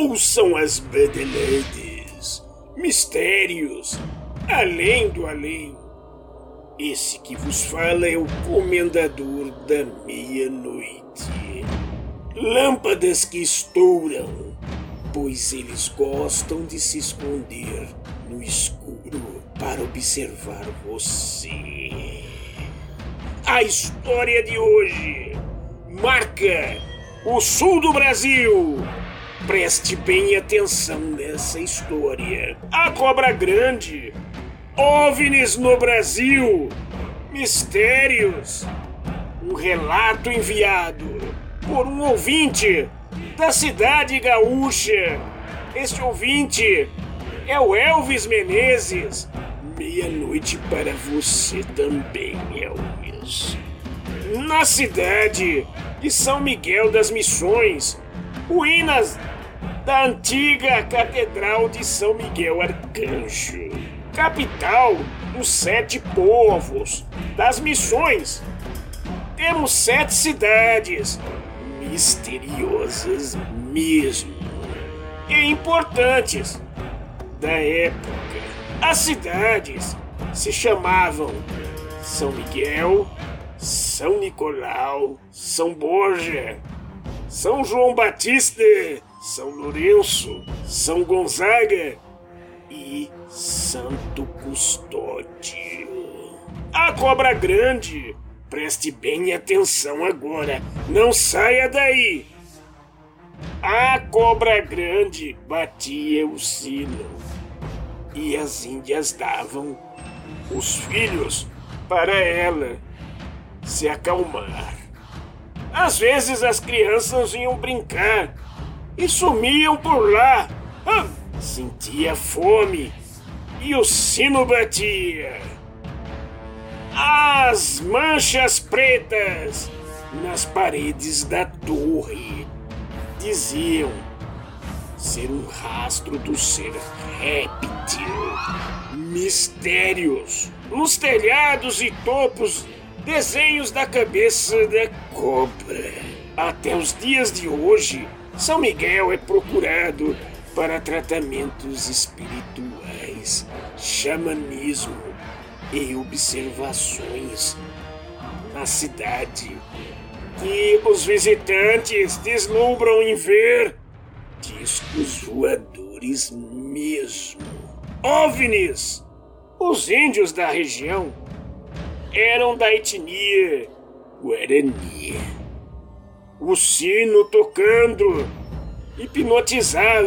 Ouçam as badaladas, mistérios, além do além. Esse que vos fala é o comendador da meia-noite. Lâmpadas que estouram, pois eles gostam de se esconder no escuro para observar você. A história de hoje marca o sul do Brasil. Preste bem atenção nessa história. A cobra grande, OVNIs no Brasil, mistérios. Um relato enviado por um ouvinte da cidade gaúcha. Este ouvinte é o Elvis Menezes. Meia-noite para você também, Elvis. Na cidade de São Miguel das Missões, ruínas da antiga Catedral de São Miguel Arcanjo, capital dos sete povos das missões. Temos sete cidades misteriosas mesmo e importantes da época. As cidades se chamavam São Miguel, São Nicolau, São Borja, São João Batista, São Lourenço, São Gonzaga e Santo Custódio. A cobra grande, preste bem atenção agora, não saia daí. A cobra grande batia o sino e as índias davam os filhos para ela se acalmar. Às vezes as crianças iam brincar e sumiam por lá. Sentia fome e o sino batia. As manchas pretas nas paredes da torre diziam ser um rastro do ser réptil. Mistérios nos telhados e topos, desenhos da cabeça da cobra. Até os dias de hoje, São Miguel é procurado para tratamentos espirituais, xamanismo e observações na cidade que os visitantes deslumbram em ver discos voadores mesmo. OVNIs! Os índios da região eram da etnia Guarani. O sino tocando hipnotizava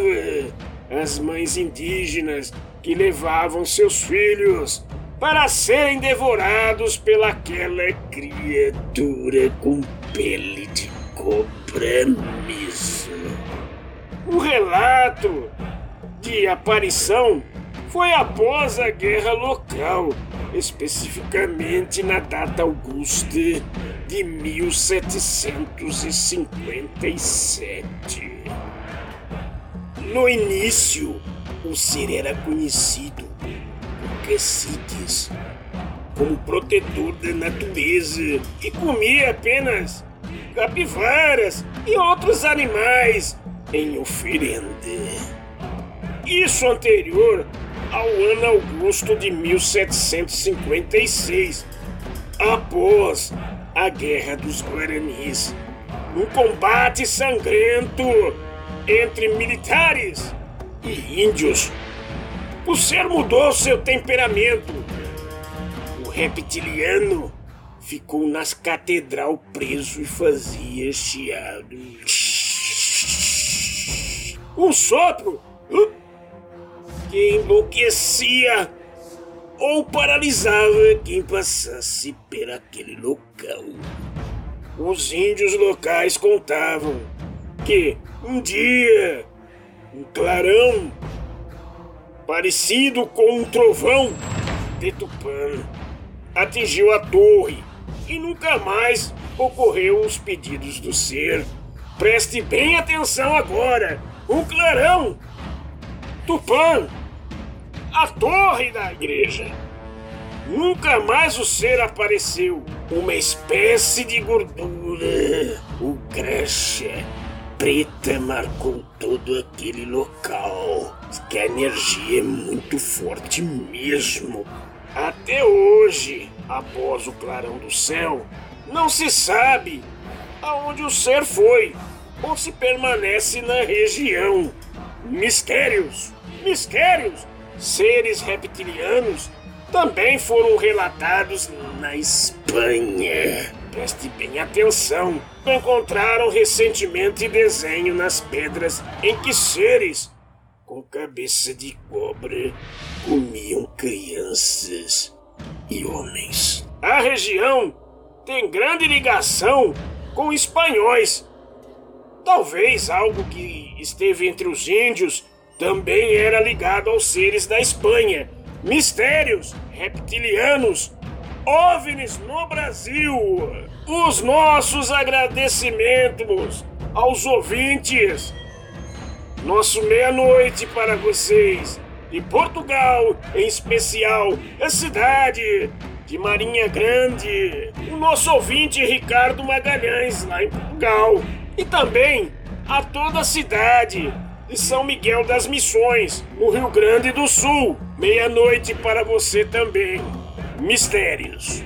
as mães indígenas que levavam seus filhos para serem devorados pelaquela criatura com pele de cobra mesmo. O relato de aparição foi após a guerra local, especificamente na data augusta de 1757. No início, o ser era conhecido por caciques como protetor da natureza e comia apenas capivaras e outros animais em oferenda. Isso anterior ao ano Augusto de 1756, após a Guerra dos Guaranis, um combate sangrento entre militares e índios. O ser mudou seu temperamento. O reptiliano ficou nas catedral preso e fazia chiado um sopro que enlouquecia ou paralisava quem passasse por aquele local. Os índios locais contavam que um dia um clarão parecido com um trovão de Tupã atingiu a torre e nunca mais ocorreu os pedidos do ser. Preste bem atenção agora o clarão, Tupã, a torre da igreja. Nunca mais o ser apareceu. Uma espécie de gordura, o graxa, preta marcou todo aquele local. Que a energia é muito forte mesmo. Até hoje, após o clarão do céu, não se sabe aonde o ser foi ou se permanece na região. Mistérios, mistérios, seres reptilianos também foram relatados na Espanha. Preste bem atenção. Encontraram recentemente desenho nas pedras em que seres com cabeça de cobra comiam crianças e homens. A região tem grande ligação com espanhóis. Talvez algo que esteve entre os índios também era ligado aos seres da Espanha. Mistérios reptilianos, OVNIs no Brasil. Os nossos agradecimentos aos ouvintes. Nosso meia-noite para vocês. E Portugal, em especial, a cidade de Marinha Grande, o nosso ouvinte Ricardo Magalhães, lá em Portugal, e também a toda a cidade de São Miguel das Missões, no Rio Grande do Sul. Meia-noite para você também. Mistérios.